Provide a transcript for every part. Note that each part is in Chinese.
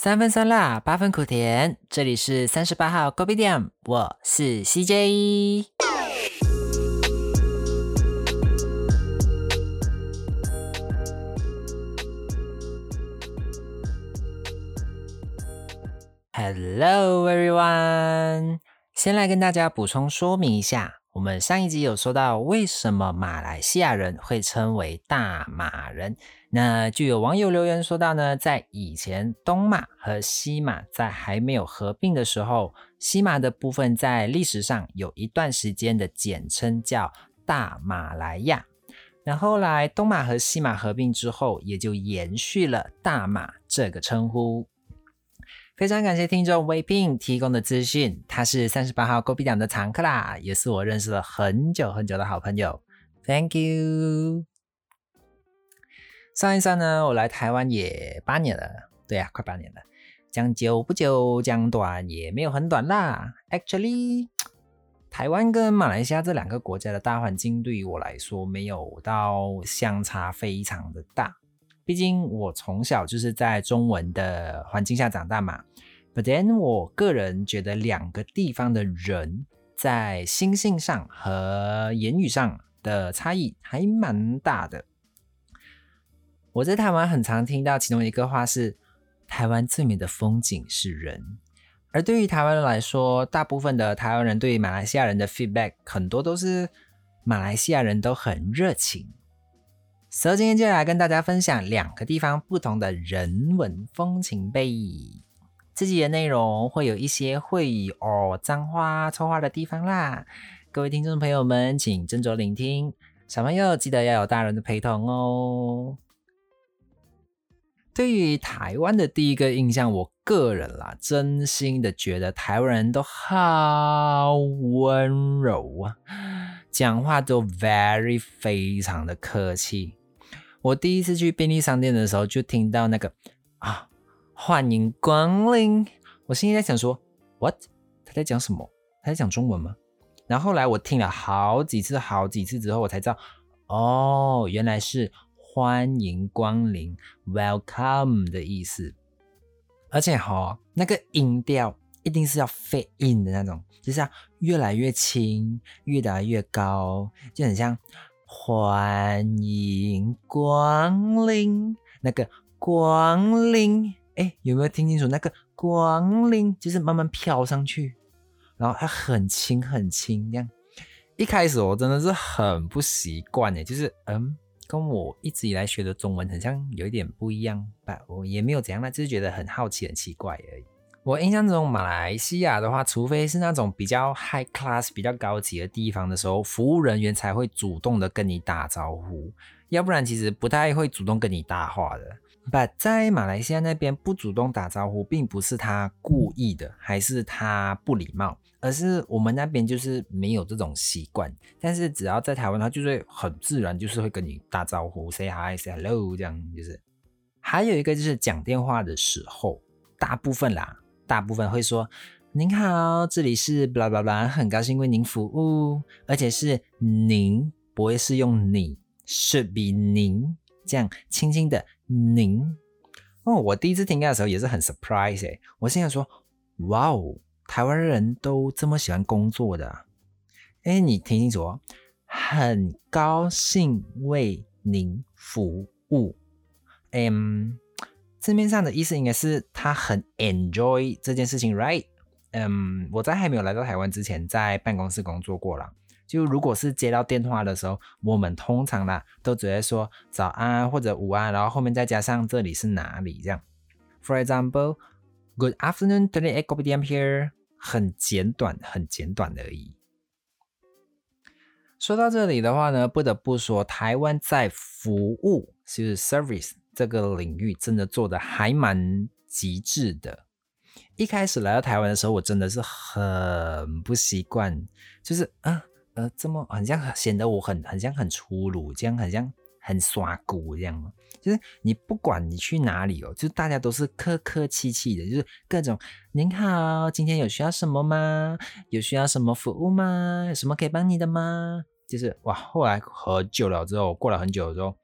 三分酸辣，八分苦甜。这里是三十八号 Kopi 店，我是 CJ。Hello everyone，先来跟大家补充说明一下。我们上一集有说到，为什么马来西亚人会称为大马人？那就有网友留言说到呢，在以前东马和西马在还没有合并的时候，西马的部分在历史上有一段时间的简称叫大马来亚。那后来东马和西马合并之后，也就延续了大马这个称呼。非常感谢听众 w 聘提供的资讯，他是三十八号勾 o 奖的常客啦，也是我认识了很久很久的好朋友。Thank you。算一算呢，我来台湾也八年了，对呀，快八年了。讲久不久，讲短也没有很短啦。Actually，台湾跟马来西亚这两个国家的大环境对于我来说，没有到相差非常的大。毕竟我从小就是在中文的环境下长大嘛，But then 我个人觉得两个地方的人在心性上和言语上的差异还蛮大的。我在台湾很常听到其中一个话是：台湾最美的风景是人。而对于台湾人来说，大部分的台湾人对于马来西亚人的 feedback 很多都是马来西亚人都很热情。所以今天就来跟大家分享两个地方不同的人文风情呗。自己的内容会有一些会哦脏话、臭话的地方啦。各位听众朋友们，请斟酌聆听。小朋友记得要有大人的陪同哦。对于台湾的第一个印象，我个人啦，真心的觉得台湾人都好温柔啊，讲话都 very 非常的客气。我第一次去便利商店的时候，就听到那个啊，欢迎光临。我心里在想说，what？他在讲什么？他在讲中文吗？然后后来我听了好几次、好几次之后，我才知道，哦，原来是欢迎光临 （welcome） 的意思。而且哈，那个音调一定是要 fit in 的那种，就是要越来越轻，越来越高，就很像。欢迎光临，那个光临，哎，有没有听清楚？那个光临就是慢慢飘上去，然后它很轻很轻，这样。一开始我真的是很不习惯的，就是嗯，跟我一直以来学的中文很像，有一点不一样吧。我也没有怎样啦，就是觉得很好奇、很奇怪而已。我印象中，马来西亚的话，除非是那种比较 high class、比较高级的地方的时候，服务人员才会主动的跟你打招呼，要不然其实不太会主动跟你搭话的。But 在马来西亚那边不主动打招呼，并不是他故意的，还是他不礼貌，而是我们那边就是没有这种习惯。但是只要在台湾，他就会很自然，就是会跟你打招呼，say hi，say hello，这样就是。还有一个就是讲电话的时候，大部分啦。大部分会说：“您好，这里是 Blablabla 很高兴为您服务，而且是您，不会是用你，是比您这样轻轻的您。”哦，我第一次听到的时候也是很 surprise 哎，我现在说：“哇哦，台湾人都这么喜欢工作的。”哎，你听清楚哦，很高兴为您服务，嗯。字面上的意思应该是他很 enjoy 这件事情，right？嗯，我在还没有来到台湾之前，在办公室工作过了。就如果是接到电话的时候，我们通常呢都只会说早安或者午安，然后后面再加上这里是哪里这样。For example，Good afternoon，today at Kopi Dam here，很简短，很简短而已。说到这里的话呢，不得不说台湾在服务，就是 service。这个领域真的做的还蛮极致的。一开始来到台湾的时候，我真的是很不习惯，就是啊呃，这么很像显得我很很像很粗鲁，这样很像很耍骨这样。就是你不管你去哪里哦，就大家都是客客气气的，就是各种您好，今天有需要什么吗？有需要什么服务吗？有什么可以帮你的吗？就是哇，后来很久了之后，过了很久之后。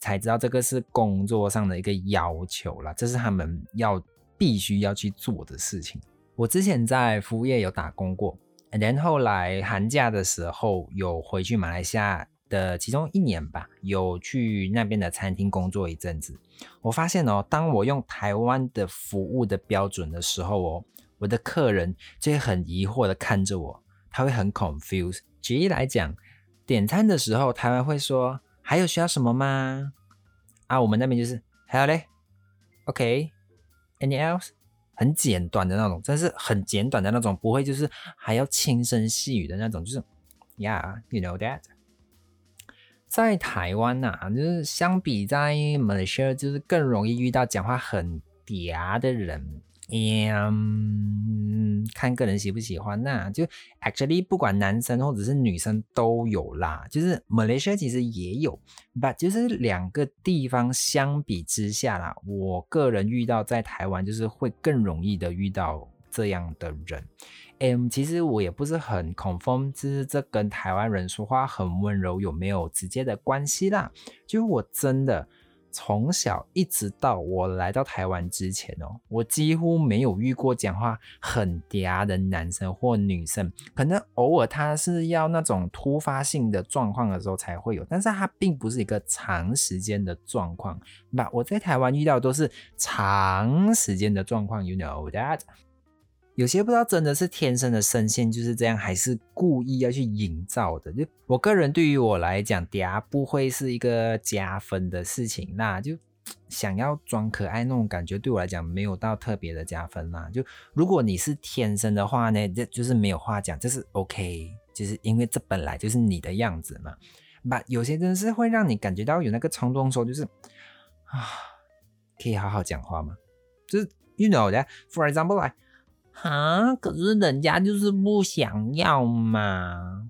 才知道这个是工作上的一个要求啦，这是他们要必须要去做的事情。我之前在服务业有打工过，然后来寒假的时候有回去马来西亚的其中一年吧，有去那边的餐厅工作一阵子。我发现哦，当我用台湾的服务的标准的时候哦，我的客人就会很疑惑的看着我，他会很 confused。举例来讲，点餐的时候，台湾会说还有需要什么吗？啊，我们那边就是还有嘞，OK，Any else？很简短的那种，真是很简短的那种，不会就是还要轻声细语的那种，就是，Yeah，you know that。在台湾呐，就是相比在 Malaysia，就是更容易遇到讲话很嗲的人。嗯，看个人喜不喜欢，那就 actually 不管男生或者是女生都有啦。就是 Malaysia 其实也有，but 就是两个地方相比之下啦，我个人遇到在台湾就是会更容易的遇到这样的人。嗯，其实我也不是很 confirm，就是这跟台湾人说话很温柔有没有直接的关系啦？就我真的。从小一直到我来到台湾之前哦，我几乎没有遇过讲话很嗲的男生或女生，可能偶尔他是要那种突发性的状况的时候才会有，但是他并不是一个长时间的状况。那我在台湾遇到都是长时间的状况，you know that。有些不知道真的是天生的声线就是这样，还是故意要去营造的。就我个人对于我来讲，嗲不会是一个加分的事情。那就想要装可爱那种感觉，对我来讲没有到特别的加分啦。就如果你是天生的话呢，这就是没有话讲，这是 OK，就是因为这本来就是你的样子嘛。把有些真的是会让你感觉到有那个冲动，说就是啊，可以好好讲话吗？就是 you know that，for example like。啊！可是人家就是不想要嘛！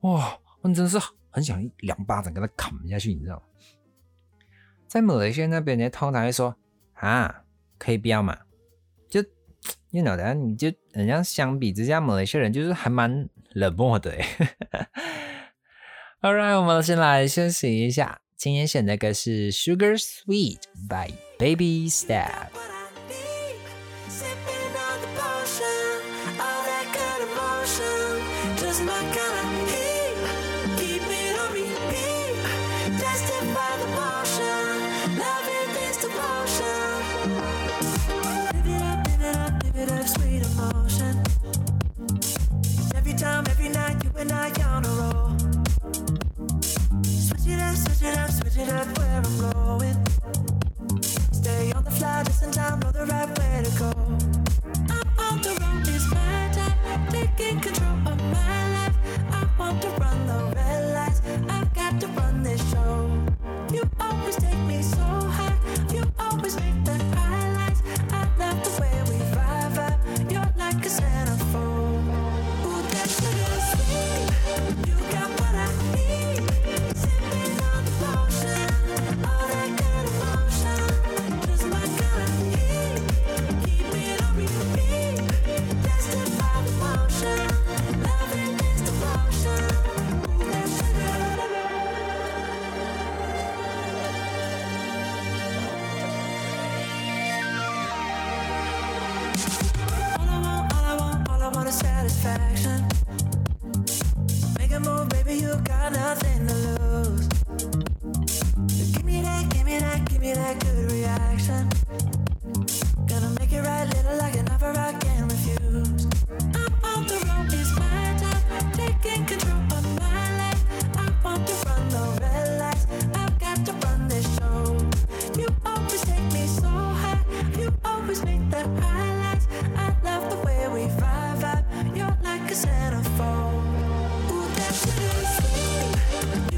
哇，我真是很想一两巴掌给他砍下去，你知道吗？在马来西亚那边呢，通常会说啊，可以不要嘛？就 you know 的，你就人家相比之下，马来西亚人就是还蛮冷漠的诶。Alright，我们先来休息一下。今天选的歌是《Sugar Sweet》by Baby Step。And I satisfaction. Make a move, baby, you got nothing to lose. centerfold. Ooh, that's a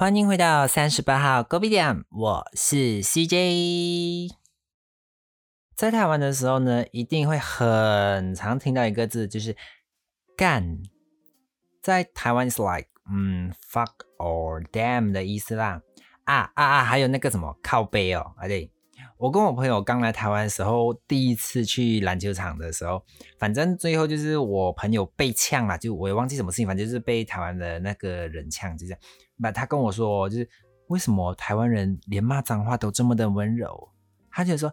欢迎回到三十八号 Go B 点，我是 CJ。在台湾的时候呢，一定会很常听到一个字，就是“干”。在台湾是 like 嗯 fuck or damn 的意思啦。啊啊啊！还有那个什么靠背哦，啊对。我跟我朋友刚来台湾的时候，第一次去篮球场的时候，反正最后就是我朋友被呛了，就我也忘记什么事情，反正就是被台湾的那个人呛，就这样。那他跟我说，就是为什么台湾人连骂脏话都这么的温柔？他就说，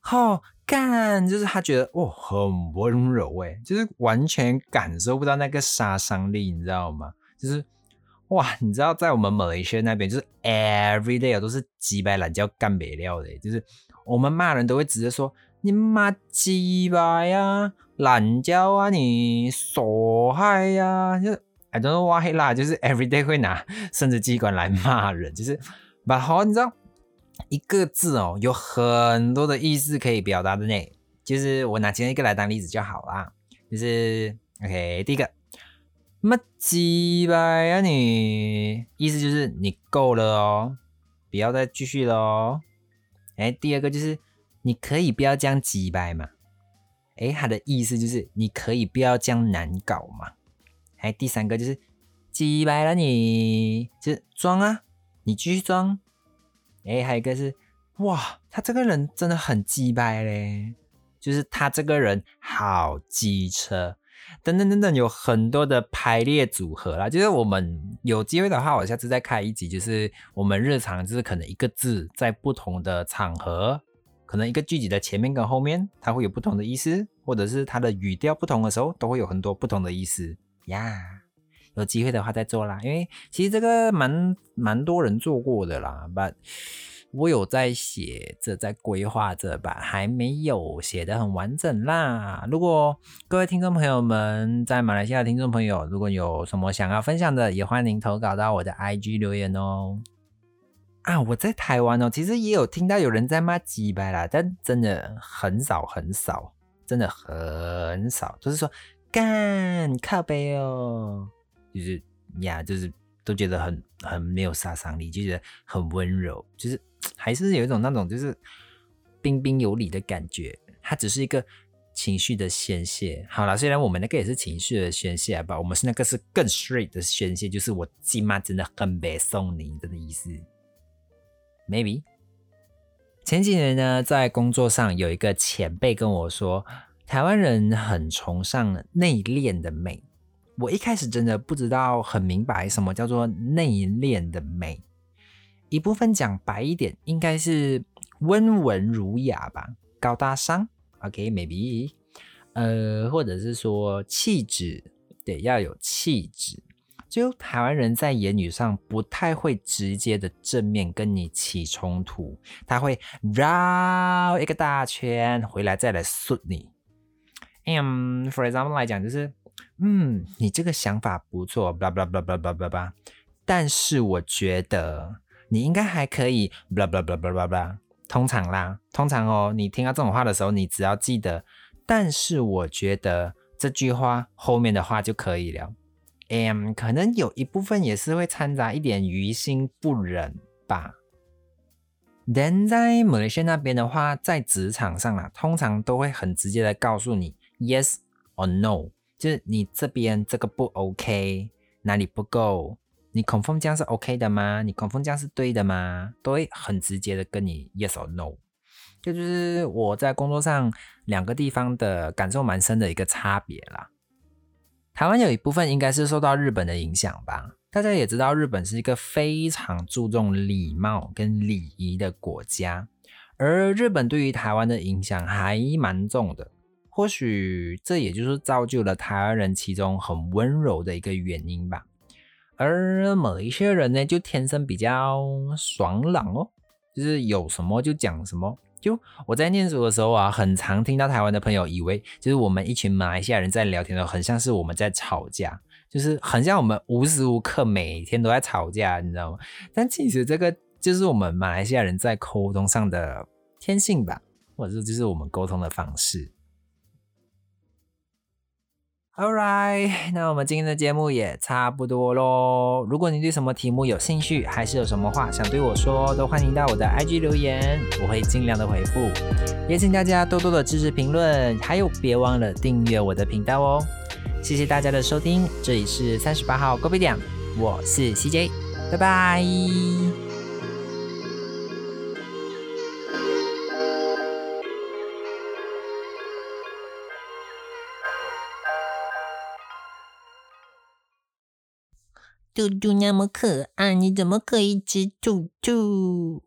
好干，就是他觉得哦很温柔诶，就是完全感受不到那个杀伤力，你知道吗？就是哇，你知道在我们马来西亚那边，就是 every day 都是鸡白懒觉干没料的，就是。我们骂人都会直接说你妈鸡巴呀、懒觉啊、你傻害呀，就是 I don't know why 啦，就是 every day 会拿生殖器官来骂人，就是把好，你知道一个字哦，有很多的意思可以表达的呢。就是我拿其中一个来当例子就好啦，就是 OK，第一个么鸡巴呀，你意思就是你够了哦，不要再继续了哦。哎，第二个就是你可以不要这样鸡掰嘛？哎，他的意思就是你可以不要这样难搞嘛？哎，第三个就是鸡掰了，你就是装啊，你继续装。哎，还有一个是哇，他这个人真的很鸡掰嘞，就是他这个人好机车。等等等等，有很多的排列组合啦。就是我们有机会的话，我下次再开一集。就是我们日常，就是可能一个字在不同的场合，可能一个句子的前面跟后面，它会有不同的意思，或者是它的语调不同的时候，都会有很多不同的意思呀。有机会的话再做啦，因为其实这个蛮蛮多人做过的啦，but。我有在写着，在规划着吧，还没有写的很完整啦。如果各位听众朋友们在马来西亚听众朋友，如果有什么想要分享的，也欢迎投稿到我的 IG 留言哦。啊，我在台湾哦，其实也有听到有人在骂鸡掰啦，但真的很少很少，真的很少，就是说干靠背哦，就是呀，就是都觉得很很没有杀伤力，就觉得很温柔，就是。还是有一种那种就是彬彬有礼的感觉，它只是一个情绪的宣泄。好了，虽然我们那个也是情绪的宣泄吧，我们是那个是更 straight 的宣泄，就是我今妈真的很别送你的意思。Maybe 前几年呢，在工作上有一个前辈跟我说，台湾人很崇尚内敛的美。我一开始真的不知道很明白什么叫做内敛的美。一部分讲白一点，应该是温文儒雅吧，高大上。OK，maybe，呃，或者是说气质，对，要有气质。就台湾人在言语上不太会直接的正面跟你起冲突，他会绕一个大圈回来再来说你。嗯，for example 来讲，就是嗯，你这个想法不错，blah blah blah blah blah blah 但是我觉得。你应该还可以，blah blah blah blah blah blah。通常啦，通常哦，你听到这种话的时候，你只要记得，但是我觉得这句话后面的话就可以了。嗯，可能有一部分也是会掺杂一点于心不忍吧。Then 在马来西亚那边的话，在职场上啊，通常都会很直接的告诉你 yes or no，就是你这边这个不 OK，哪里不够。你孔凤这样是 OK 的吗？你孔凤这样是对的吗？都会很直接的跟你 yes or no，这就是我在工作上两个地方的感受蛮深的一个差别啦。台湾有一部分应该是受到日本的影响吧？大家也知道，日本是一个非常注重礼貌跟礼仪的国家，而日本对于台湾的影响还蛮重的。或许这也就是造就了台湾人其中很温柔的一个原因吧。而某一些人呢，就天生比较爽朗哦，就是有什么就讲什么。就我在念书的时候啊，很常听到台湾的朋友以为，就是我们一群马来西亚人在聊天的时候，很像是我们在吵架，就是很像我们无时无刻每天都在吵架，你知道吗？但其实这个就是我们马来西亚人在沟通上的天性吧，或者说就是我们沟通的方式。All right，那我们今天的节目也差不多喽。如果你对什么题目有兴趣，还是有什么话想对我说，都欢迎到我的 IG 留言，我会尽量的回复。也请大家多多的支持评论，还有别忘了订阅我的频道哦。谢谢大家的收听，这里是三十八号高飞点，我是 CJ，拜拜。兔兔那么可爱，你怎么可以吃兔兔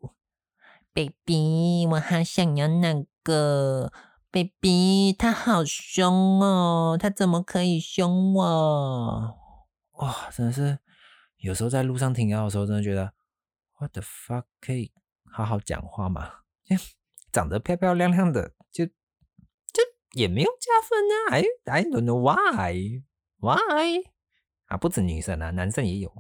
？baby，我好想要那个 baby，他好凶哦，他怎么可以凶我？哇，真的是，有时候在路上听到的时候，真的觉得，what the fuck，可以好好讲话吗？长得漂漂亮亮的，就就也没有加分啊！I I don't know why why。啊，不止女生啊，男生也有。